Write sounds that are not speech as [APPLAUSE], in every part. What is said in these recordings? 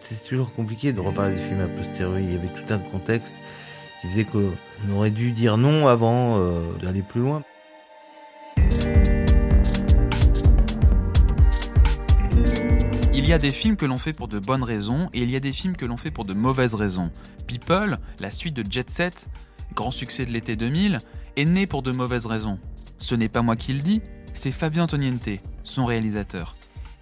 c'est toujours compliqué de reparler des films a posteriori. Il y avait tout un contexte qui faisait qu'on aurait dû dire non avant euh, d'aller plus loin. Il y a des films que l'on fait pour de bonnes raisons et il y a des films que l'on fait pour de mauvaises raisons. People, la suite de Jet Set, grand succès de l'été 2000, est né pour de mauvaises raisons. Ce n'est pas moi qui le dis, c'est Fabien Antoniente, son réalisateur.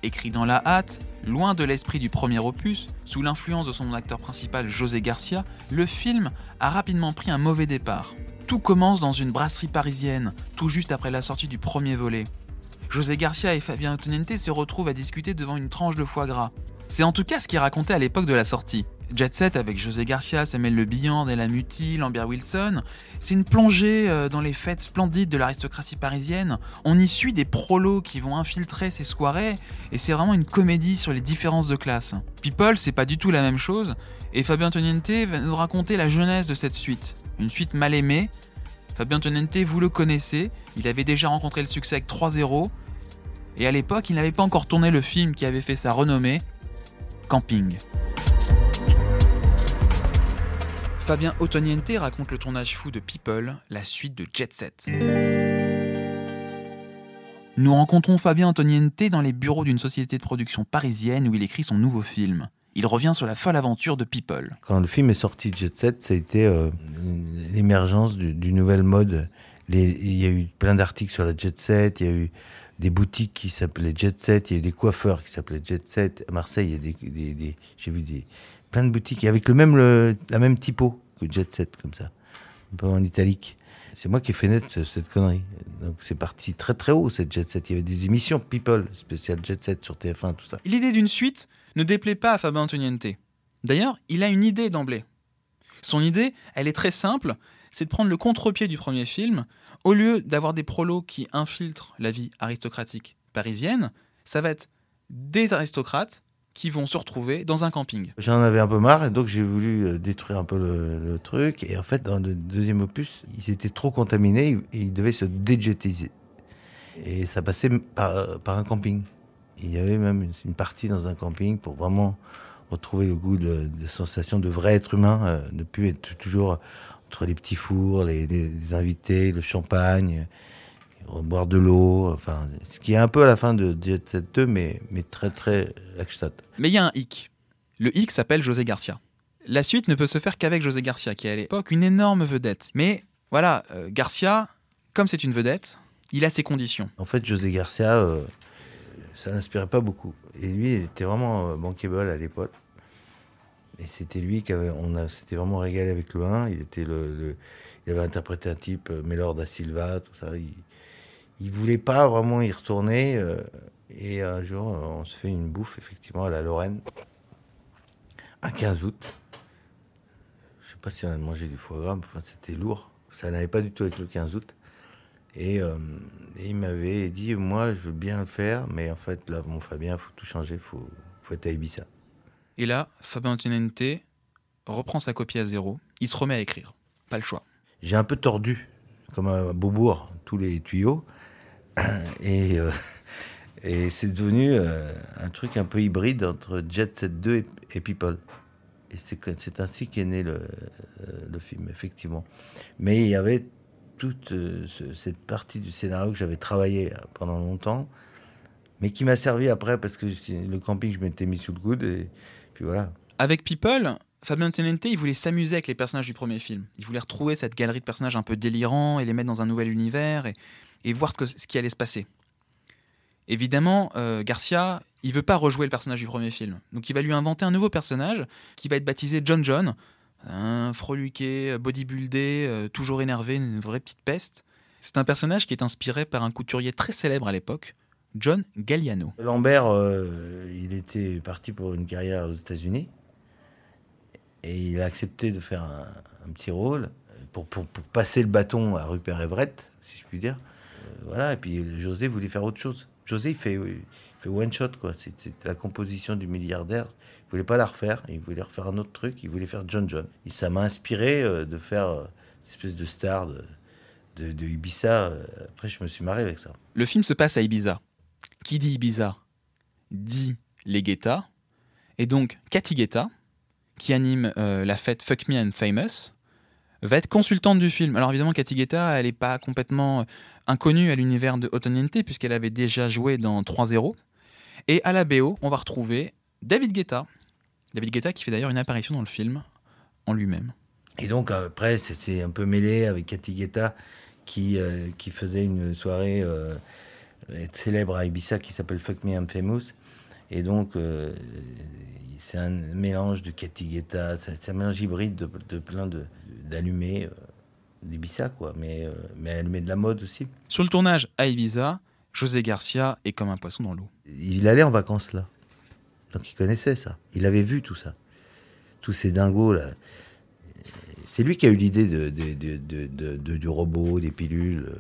Écrit dans la hâte, loin de l'esprit du premier opus, sous l'influence de son acteur principal José Garcia, le film a rapidement pris un mauvais départ. Tout commence dans une brasserie parisienne, tout juste après la sortie du premier volet. José Garcia et Fabien Antoniente se retrouvent à discuter devant une tranche de foie gras. C'est en tout cas ce qui racontait à l'époque de la sortie. Jet Set avec José Garcia, Samuel Le Bihan, Della Muti, Lambert Wilson, c'est une plongée euh, dans les fêtes splendides de l'aristocratie parisienne. On y suit des prolos qui vont infiltrer ces soirées et c'est vraiment une comédie sur les différences de classe. People, c'est pas du tout la même chose et Fabien Antoniente va nous raconter la jeunesse de cette suite. Une suite mal aimée. Fabien Antoniente, vous le connaissez, il avait déjà rencontré le succès avec 3-0 et à l'époque, il n'avait pas encore tourné le film qui avait fait sa renommée, Camping. Fabien Otoniente raconte le tournage fou de People, la suite de Jet Set. Nous rencontrons Fabien Antoniente dans les bureaux d'une société de production parisienne où il écrit son nouveau film. Il revient sur la folle aventure de People. Quand le film est sorti, Jet Set, ça a été euh, l'émergence du, nouvel mode. Il y a eu plein d'articles sur la Jet Set, il y a eu des boutiques qui s'appelaient Jet Set, il y a eu des coiffeurs qui s'appelaient Jet Set. À Marseille, il y a des- j'ai vu des, plein de boutiques avec le même, la même typo que Jet Set, comme ça, un peu en italique. C'est moi qui ai fait naître ce- cette connerie. Donc c'est parti très très haut cette Jet Set. Il y avait des émissions People, spéciales Jet Set sur TF1, tout ça. L'idée d'une suite ne déplaît pas à Fabien Antoniente. D'ailleurs, il a une idée d'emblée. Son idée, elle est très simple, c'est de prendre le contre-pied du premier film. Au lieu d'avoir des prolos qui infiltrent la vie aristocratique parisienne, ça va être des aristocrates qui vont se retrouver dans un camping. J'en avais un peu marre donc j'ai voulu euh, détruire un peu le, truc. Et en fait, dans le deuxième opus, ils étaient trop contaminés ils devaient se déjetiser. Et ça passait par, par un camping. Il y avait même une, partie dans un camping pour vraiment retrouver le goût de, de sensation de vrai être humain, euh, ne plus être toujours entre les petits fours, les, invités, le champagne, euh, boire de l'eau. Enfin, ce qui est un peu à la fin de Jet Set 2, mais, mais très très Lackstadt. Mais il y a un hic. Le hic s'appelle José Garcia. La suite ne peut se faire qu'avec José Garcia, qui est à l'époque une énorme vedette. Mais voilà, euh, Garcia, comme c'est une vedette, il a ses conditions. En fait, José Garcia, euh, ça n'inspirait pas beaucoup. Et lui, il était vraiment euh, bankable à l'époque. Et c'était lui qui avait, on a, s'était vraiment régalé avec le 1. Il était le, le- il avait interprété un type, Mélor da Silva, tout ça. Il, il voulait pas vraiment y retourner. euh, et un jour, euh, on se fait une bouffe, effectivement, à la Lorraine, un 15 août. Je sais pas si on a mangé du foie gras, mais enfin, c'était lourd. Ça n'allait pas du tout avec le 15 août. Et, euh, et il m'avait dit, moi, je veux bien le faire, mais en fait, là, mon Fabien, faut tout changer, faut, faut être à Ibiza. Et là, Fabien Antoniente reprend sa copie à zéro. Il se remet à écrire. Pas le choix. J'ai un peu tordu, comme un beaubourg, tous les tuyaux. Et, euh, et c'est devenu euh, un truc un peu hybride entre Jet Set 2 et, People. Et c'est ainsi qu'est né le, euh, le film, effectivement. Mais il y avait toute ce- cette partie du scénario que j'avais travaillé pendant longtemps, mais qui m'a servi après parce que le camping, je m'étais mis sous le coude. Et puis voilà. Avec People, Fabien Antoniente, il voulait s'amuser avec les personnages du premier film. Il voulait retrouver cette galerie de personnages un peu délirants et les mettre dans un nouvel univers et voir ce, qui allait se passer. Évidemment, euh, Garcia, il veut pas rejouer le personnage du premier film. Donc il va lui inventer un nouveau personnage qui va être baptisé John John. Un freluqué, bodybuildé, euh, toujours énervé, une vraie petite peste. C'est un personnage qui est inspiré par un couturier très célèbre à l'époque, John Galliano. Lambert, euh, il était parti pour une carrière aux États-Unis. Et il a accepté de faire un, petit rôle pour- pour passer le bâton à Rupert Everett, si je puis dire. Voilà, et puis José voulait faire autre chose. José, il fait, il fait one shot, quoi. C'était la composition du milliardaire. Il voulait pas la refaire, il voulait refaire un autre truc, il voulait faire John John. Et ça m'a inspiré euh, de faire euh, une espèce de star de, de, Ibiza. Après, je me suis marré avec ça. Le film se passe à Ibiza. Qui dit Ibiza dit les Guetta. Et donc, Cathy Guetta, qui anime euh, la fête Fuck Me and Famous, va être consultante du film. Alors évidemment, Cathy Guetta, elle n'est pas complètement euh, inconnue à l'univers de Otoniente, puisqu'elle avait déjà joué dans 3-0. Et à la BO, on va retrouver David Guetta. David Guetta qui fait d'ailleurs une apparition dans le film en lui-même. Et donc après, c'est un peu mêlé avec Cathy Guetta qui, euh, qui faisait une soirée euh, célèbre à Ibiza qui s'appelle Fuck Me I'm Famous. Et donc, c'est un mélange de Cathy Guetta, c'est un mélange hybride de, de plein d'allumés d'Ibiza, quoi. Mais, mais allumés de la mode aussi. Sur le tournage à Ibiza, José Garcia est comme un poisson dans l'eau. Il allait en vacances là. Donc il connaissait ça. Il avait vu tout ça. Tous ces dingos là. C'est lui qui a eu l'idée de, de, du robot, des pilules.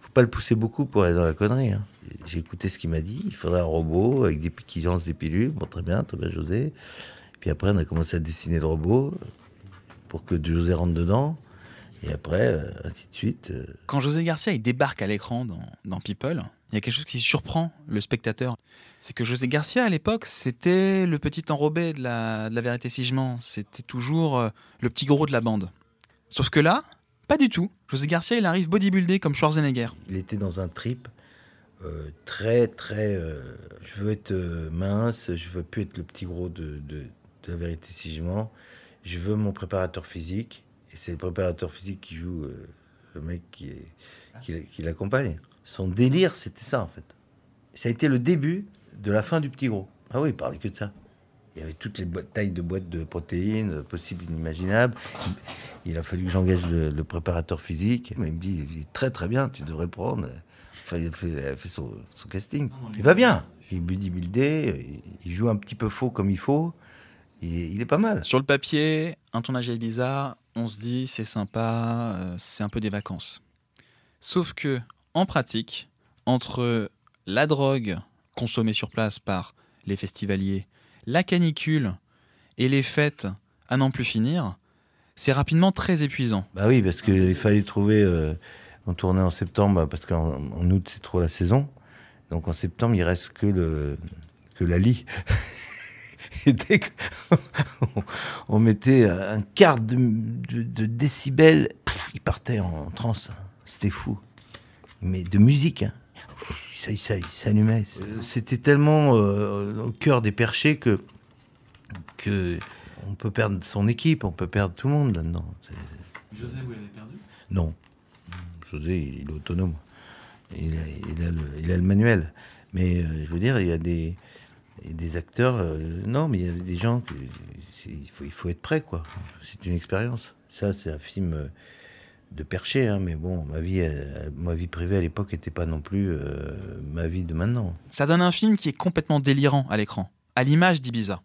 Faut pas le pousser beaucoup pour aller dans la connerie. Hein. J'ai écouté ce qu'il m'a dit. Il faudrait un robot avec des qui lance des pilules. Bon, très bien, très bien, José. Puis après, on a commencé à dessiner le robot pour que José rentre dedans. Et après, euh, ainsi de suite. Euh. Quand José Garcia il débarque à l'écran dans, dans People, il y a quelque chose qui surprend le spectateur. C'est que José Garcia, à l'époque, c'était le petit enrobé de la, de la vérité sigement. C'était toujours euh, le petit gros de la bande. Sauf que là, pas du tout. José Garcia, il arrive bodybuildé comme Schwarzenegger. Il était dans un trip euh, très, très. Euh, je veux être mince, je veux plus être le petit gros de, de, de la vérité sigement. Je veux mon préparateur physique. Et c'est le préparateur physique qui joue le mec qui, est, qui, qui l'accompagne. Son délire, c'était ça, en fait. Ça a été le début de la fin du petit gros. Ah oui, il parlait que de ça. Il y avait toutes les tailles de boîtes de protéines possibles, inimaginables. Il a fallu que j'engage le, préparateur physique. Mais il me dit, très très bien, tu devrais prendre. Enfin, il a fait, son, casting. Il va bien. Il bodybuildé, il joue un petit peu faux comme il faut. Il, il est pas mal. Sur le papier, un tournage à Ibiza, on se dit c'est sympa, euh, c'est un peu des vacances. Sauf que en pratique, entre la drogue consommée sur place par les festivaliers, la canicule et les fêtes à n'en plus finir, c'est rapidement très épuisant. Bah oui, parce qu'il fallait trouver. Euh, on tournait en septembre, parce qu'en août c'est trop la saison. Donc en septembre, il reste que le que la lit. [LAUGHS] et dès [LAUGHS] on mettait un quart de, décibels, il partait en transe. C'était fou mais de musique. Hein. Ça, ça, s'allumait. C'était tellement euh, au cœur des perchés que, que on peut perdre son équipe, on peut perdre tout le monde là-dedans. José, vous l'avez perdu? Non. José, il est autonome. Il a, il a, le, il a le, manuel. Mais euh, je veux dire, il y a des, des acteurs. Euh, non, mais il y a des gens. il, faut, il faut être prêt, quoi. C'est une expérience. Ça, c'est un film de percher, hein, mais bon, ma vie, euh, ma vie privée à l'époque n'était pas non plus euh, ma vie de maintenant. Ça donne un film qui est complètement délirant à l'écran, à l'image d'Ibiza.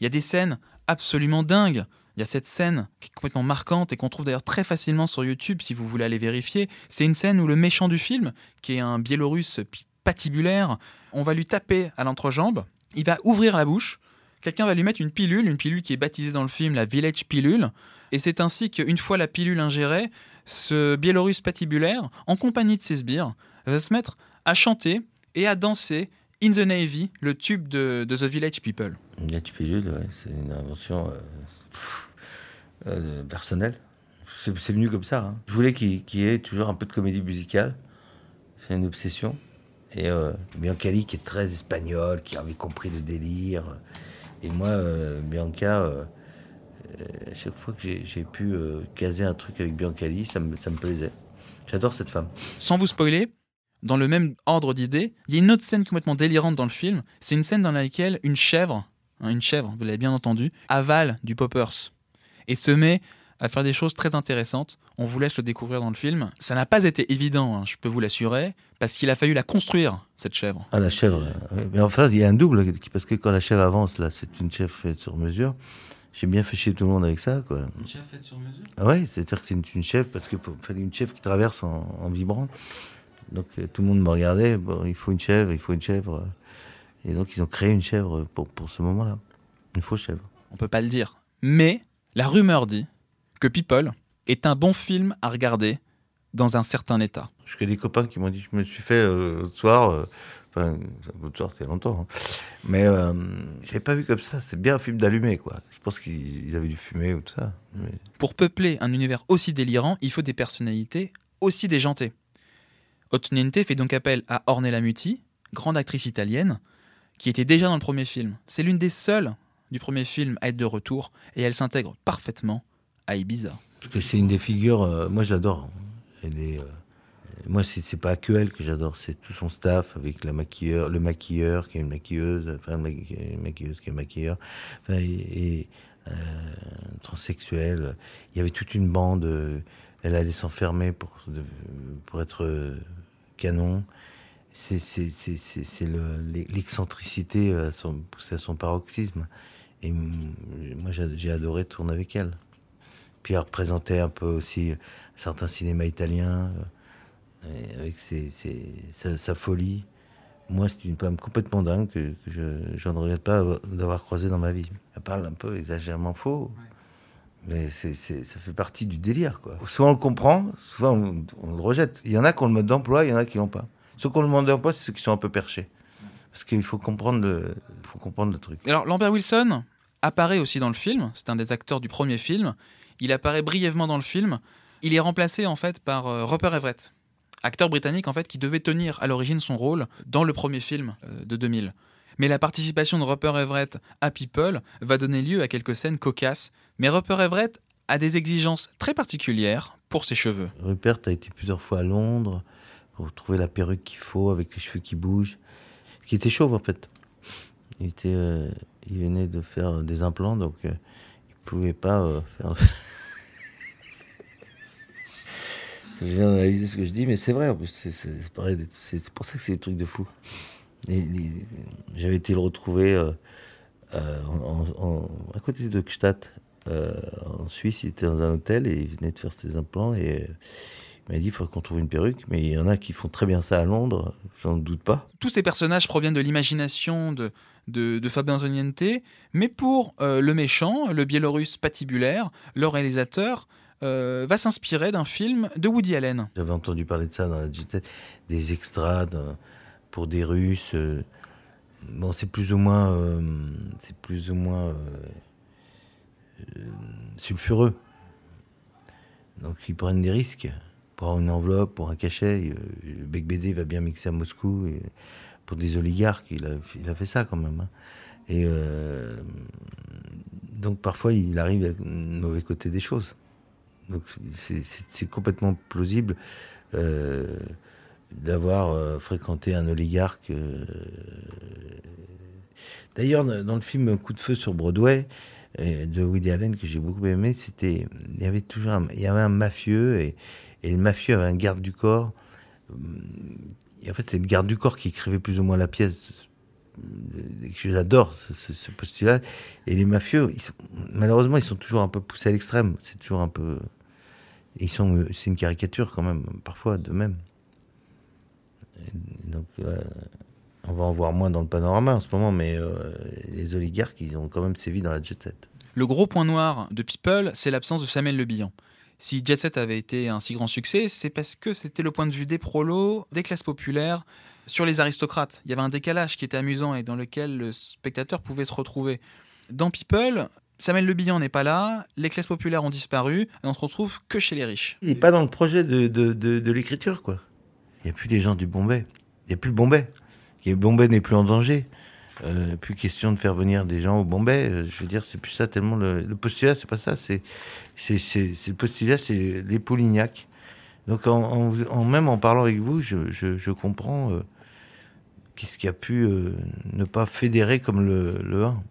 Il y a des scènes absolument dingues. Il y a cette scène qui est complètement marquante et qu'on trouve d'ailleurs très facilement sur YouTube si vous voulez aller vérifier. C'est une scène où le méchant du film, qui est un Biélorusse patibulaire, on va lui taper à l'entrejambe, il va ouvrir la bouche, quelqu'un va lui mettre une pilule, une pilule qui est baptisée dans le film la Village Pilule, et c'est ainsi qu'une fois la pilule ingérée, ce Biélorusse patibulaire, en compagnie de ses sbires, va se mettre à chanter et à danser In the Navy, le tube de, The Village People. Village Pilule, c'est une invention euh, euh, personnelle. C'est venu comme ça. Hein. Je voulais qu'il y ait toujours un peu de comédie musicale. C'est une obsession. Et euh, Biancali, qui est très espagnol, qui avait compris le délire. Et moi, Bianca euh, chaque fois que j'ai pu euh, caser un truc avec Biancali, ça me, ça me plaisait. J'adore cette femme. Sans vous spoiler, dans le même ordre d'idées, il y a une autre scène complètement délirante dans le film. C'est une scène dans laquelle une chèvre, hein, une chèvre, vous l'avez bien entendu, avale du poppers et se met à faire des choses très intéressantes. On vous laisse le découvrir dans le film. Ça n'a pas été évident, hein, je peux vous l'assurer, parce qu'il a fallu la construire, cette chèvre. Ah, la chèvre. Mais enfin, il y a un double, parce que quand la chèvre avance, là, c'est une chèvre faite sur mesure. J'ai bien fait chier tout le monde avec ça, quoi. Une chef faite sur mesure? Ah Ouais, c'est-à-dire que c'est une, chef, parce qu'il fallait une chef qui traverse en, vibrant. Donc euh, tout le monde me regardait, bon, il faut une chèvre, il faut une chèvre. Et donc ils ont créé une chèvre pour, pour ce moment-là. Une fausse chèvre. On peut pas le dire. Mais la rumeur dit que People est un bon film à regarder dans un certain état. Je connais des copains qui m'ont dit, je me suis fait euh, l'autre soir, euh, enfin, l'autre soir c'est longtemps, hein. Mais euh, j'avais pas vu comme ça. C'est bien un film d'allumé, quoi. Je pense qu'ils avaient dû fumer ou tout ça. Mais- Pour peupler un univers aussi délirant, il faut des personnalités aussi déjantées. Otoniente fait donc appel à Ornella Muti, grande actrice italienne, qui était déjà dans le premier film. C'est l'une des seules du premier film à être de retour, et elle s'intègre parfaitement à Ibiza. Parce que c'est une des figures. euh, moi, je l'adore. Elle est. euh, moi, c'est pas que elle que j'adore, c'est tout son staff avec la maquilleur, le maquilleur qui est une maquilleuse, enfin une maqui- une maquilleuse qui est maquilleur, enfin, et, et, euh, transsexuel. Il y avait toute une bande. euh, elle allait s'enfermer pour pour être euh, canon. C'est c'est le- l'excentricité à son paroxysme. Et mm, moi, j'ai adoré tourner avec elle. Puis elle représentait un peu aussi certains cinémas italiens, euh, avec ses, ses- sa, sa folie. Moi, c'est une femme complètement dingue que, que je, je ne regrette pas d'avoir croisé dans ma vie. Elle parle un peu exagérément faux, mais c'est c'est- ça fait partie du délire. Quoi. Soit on le comprend, soit on, on le rejette. Il y en a qui ont le mode d'emploi, il y en a qui l'ont pas. Ceux qui ont le mode d'emploi, c'est ceux qui sont un peu perchés. Parce qu'il faut comprendre le, faut comprendre le truc. Alors Lambert Wilson apparaît aussi dans le film, c'est un des acteurs du premier film. Il apparaît brièvement dans le film. Il est remplacé en fait par euh, Rupert Everett, acteur britannique en fait qui devait tenir à l'origine son rôle dans le premier film euh, de 2000. Mais la participation de Rupert Everett à People va donner lieu à quelques scènes cocasses. Mais Rupert Everett a des exigences très particulières pour ses cheveux. Rupert a été plusieurs fois à Londres pour trouver la perruque qu'il faut avec les cheveux qui bougent. Qui était chauve en fait. Euh, il venait de faire des implants donc il pouvait pas euh, faire. [LAUGHS] je viens d'analyser ce que je dis, mais c'est vrai. C'est, pour ça que c'est des trucs de fou. J'avais été le retrouver euh, euh, à côté de Gstaad, euh, en Suisse. Il était dans un hôtel et il venait de faire ses implants et il m'a dit il faut qu'on trouve une perruque. Mais il y en a qui font très bien ça à Londres, j'en doute pas. Tous ces personnages proviennent de l'imagination de, de, de Fabio Antoniente, mais pour euh, le méchant, le biélorusse patibulaire, le réalisateur euh, va s'inspirer d'un film de Woody Allen. J'avais entendu parler de ça dans la JT, des extras pour des Russes. euh, bon, c'est plus ou moins, c'est plus ou moins sulfureux. Donc ils prennent des risques pour une enveloppe, pour un cachet. Bec BD va bien mixer à Moscou pour des oligarques. Il a, fait ça quand même. hein. Et euh, donc parfois il arrive avec le mauvais côté des choses. Donc c'est- complètement plausible euh, d'avoir euh, fréquenté un oligarque. D'ailleurs, dans le film Coup de feu sur Broadway de Woody Allen que j'ai beaucoup aimé, c'était il y avait toujours un, il y avait un mafieux et, et le mafieux avait un garde du corps. En fait, c'est le garde du corps qui écrivait plus ou moins la pièce. J'adore ce, ce- postulat. Et les mafieux, malheureusement, ils sont toujours un peu poussés à l'extrême. C'est toujours un peu. Ils sont, c'est une caricature quand même, parfois d'eux-mêmes. Et Donc, euh, on va en voir moins dans le panorama en ce moment, mais euh, les oligarques, ils ont quand même sévi dans la jet set. Le gros point noir de People, c'est l'absence de Samuel Le Bihan. Si Jet Set avait été un si grand succès, c'est parce que c'était le point de vue des prolos, des classes populaires, sur les aristocrates. Il y avait un décalage qui était amusant et dans lequel le spectateur pouvait se retrouver. Dans People, Samuel Le Bihan n'est pas là, les classes populaires ont disparu, et on se retrouve que chez les riches. Il n'est pas dans le projet de, de, de, l'écriture, quoi. Il n'y a plus des gens du Bombay. Il n'y a plus le Bombay. Le Bombay n'est plus en danger. Euh, plus question de faire venir des gens au Bombay. Euh, Je veux dire, c'est plus ça tellement le, le postulat, c'est pas ça. C'est, le postulat, c'est les Polignac. Donc, même en parlant avec vous, je, je, je comprends euh, qu'est-ce qui a pu euh, ne pas fédérer comme le, le 1.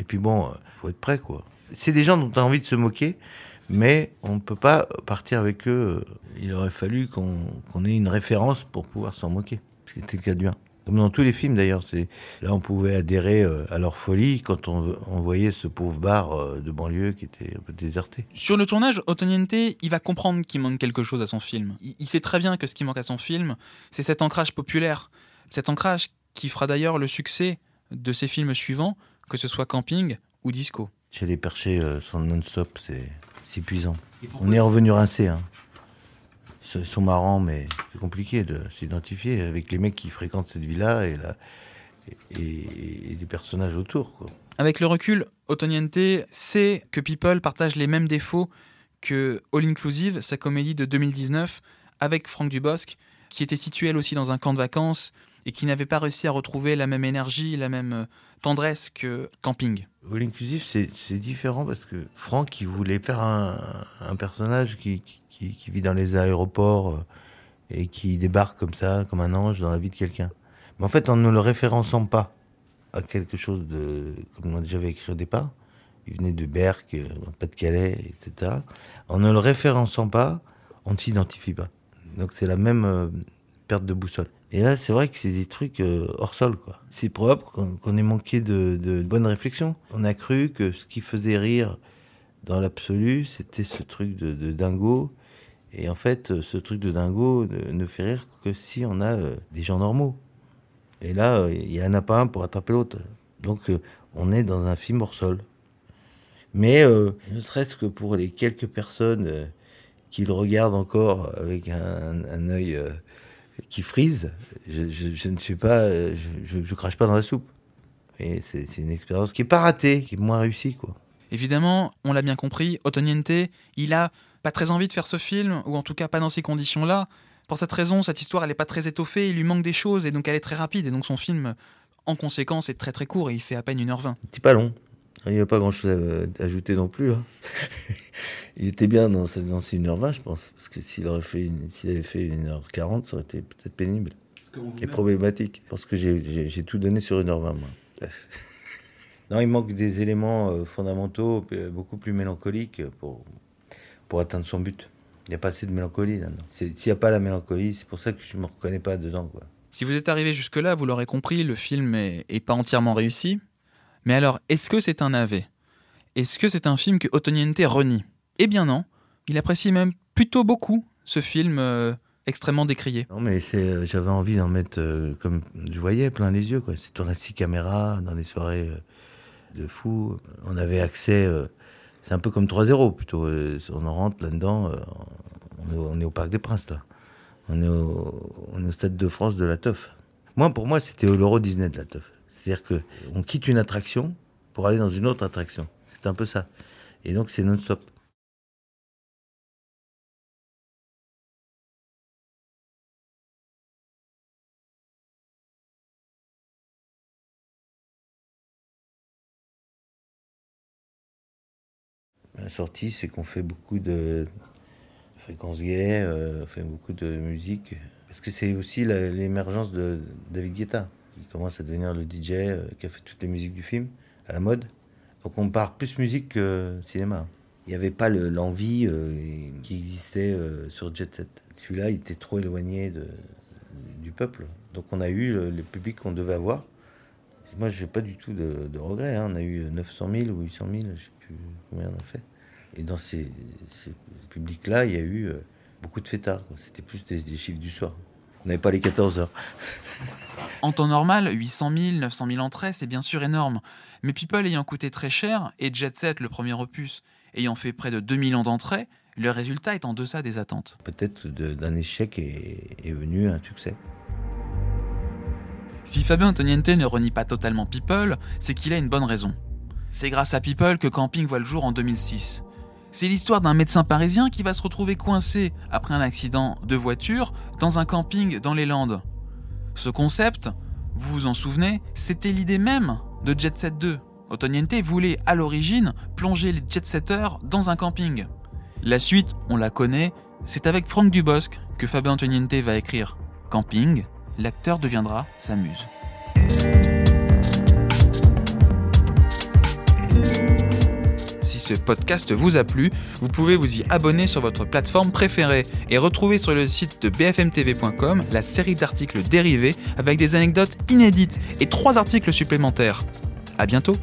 Et puis bon, faut être prêt, quoi. C'est des gens dont on a envie de se moquer, mais on ne peut pas partir avec eux. Il aurait fallu qu'on qu'on ait une référence pour pouvoir s'en moquer. C'était le cas du 1. Comme dans tous les films d'ailleurs, c'est là on pouvait adhérer euh, à leur folie quand on, on voyait ce pauvre bar euh, de banlieue qui était un peu déserté. Sur le tournage, Otoniente, il va comprendre qu'il manque quelque chose à son film. Il, il sait très bien que ce qui manque à son film, c'est cet ancrage populaire. Cet ancrage qui fera d'ailleurs le succès de ses films suivants, que ce soit Camping ou Disco. Chez les perchés euh, sans non-stop, c'est c'est épuisant. On est revenu rincé. Hein. Ils sont- marrants, mais c'est compliqué de s'identifier avec les mecs qui fréquentent cette villa et la, et, les personnages autour. Quoi. Avec le recul, Otoniente sait que People partage les mêmes défauts que All Inclusive, sa comédie de 2019, avec Franck Dubosc, qui était situé elle aussi dans un camp de vacances et qui n'avait pas réussi à retrouver la même énergie, la même euh, tendresse que Camping. All Inclusive, c'est différent parce que Franck, il voulait faire un, personnage qui, qui, vit dans les aéroports euh, et qui débarque comme ça, comme un ange dans la vie de quelqu'un. Mais en fait, en ne le référençant pas à quelque chose de, comme j'avais écrit au départ, il venait de Berck, euh, Pas-de-Calais, etc. En ne le référençant pas, on ne s'identifie pas. Donc c'est la même euh, perte de boussole. Et là, c'est vrai que c'est des trucs hors sol, quoi. C'est probable qu'on ait manqué de, de, bonnes réflexions. On a cru que ce qui faisait rire dans l'absolu, c'était ce truc de, dingo. Et en fait, ce truc de dingo ne, fait rire que si on a des gens normaux. Et là, il n'y en a pas un pour attraper l'autre. Donc, euh, on est dans un film hors sol. Mais euh, ne serait-ce que pour les quelques personnes euh, qui le regardent encore avec un, œil qui frise, je, ne suis pas, je, ne crache pas dans la soupe. Et c'est une expérience qui est pas ratée, qui est moins réussie, quoi. Évidemment, on l'a bien compris, Otoniente, il a pas très envie de faire ce film, ou en tout cas pas dans ces conditions-là. Pour cette raison, cette histoire, elle n'est pas très étoffée, il lui manque des choses, et donc elle est très rapide, et donc son film, en conséquence, est très très court, et il fait à peine 1h20. C'est pas long. Il n'y a pas grand-chose à ajouter non plus. Hein. [LAUGHS] il était bien dans, ces 1h20, je pense. Parce que s'il fait avait fait 1h40, ça aurait été peut-être pénible. Et problématique. Parce que j'ai tout donné sur 1h20, moi. [LAUGHS] non, il manque des éléments euh, fondamentaux, euh, beaucoup plus mélancoliques pour, pour atteindre son but. Il n'y a pas assez de mélancolie là-dedans. S'il n'y a pas la mélancolie, c'est pour ça que je ne me reconnais pas dedans. Quoi. Si vous êtes arrivé jusque-là, vous l'aurez compris, le film est, pas entièrement réussi. Mais alors, est-ce que c'est un AV Est-ce que c'est un film que Otoniente renie? Eh bien non. Il apprécie même plutôt beaucoup ce film euh, extrêmement décrié. Non, mais euh, j'avais envie d'en mettre, euh, comme je voyais, plein les yeux. C'est tourné à six caméras dans les soirées de fou. On avait accès c'est un peu comme 3-0 plutôt. Euh, on en rentre là-dedans, euh, on, est au Parc des Princes là. On est au, Stade de France de la Teuf. Moi, pour moi, c'était l'Euro Disney de la Teuf. C'est-à-dire que on quitte une attraction pour aller dans une autre attraction. C'est un peu ça. Et donc, c'est non-stop. La sortie, c'est qu'on fait beaucoup de fréquences gays, euh, on fait beaucoup de musique. Parce que c'est aussi l'émergence de David Guetta, qui commence à devenir le DJ euh, qui a fait toutes les musiques du film, à la mode. Donc on part plus musique que cinéma. Il n'y avait pas l'envie euh, qui existait sur Jet Set. Celui-là, il était trop éloigné de, du peuple. Donc on a eu le, public qu'on devait avoir. Moi, je n'ai pas du tout de, regrets. Hein. On a eu 900 000 ou 800 000, je ne sais plus combien on a fait. Et dans ces, publics-là, il y a eu euh, beaucoup de fêtards. C'était plus des, chiffres du soir. On n'avait pas les 14 heures. en temps normal, 800 000, 900 000 entrées, c'est bien sûr énorme. Mais People ayant coûté très cher, et Jet Set, le premier opus, ayant fait près de 2 millions d'entrées, le résultat est en deçà des attentes. Peut-être d'un échec est, est venu un succès. Si Fabien Antoniente ne renie pas totalement People, c'est qu'il a une bonne raison. C'est grâce à People que Camping voit le jour en 2006. C'est l'histoire d'un médecin parisien qui va se retrouver coincé après un accident de voiture dans un camping dans les Landes. Ce concept, vous vous en souvenez, c'était l'idée même de Jet Set 2. Otoniente voulait à l'origine plonger les jet-setters dans un camping. La suite, on la connaît, c'est avec Franck Dubosc que Fabien Antoniente va écrire Camping, l'acteur deviendra sa muse. Si ce podcast vous a plu, vous pouvez vous y abonner sur votre plateforme préférée et retrouver sur le site de bfmtv.com la série d'articles dérivés avec des anecdotes inédites et trois articles supplémentaires. À bientôt!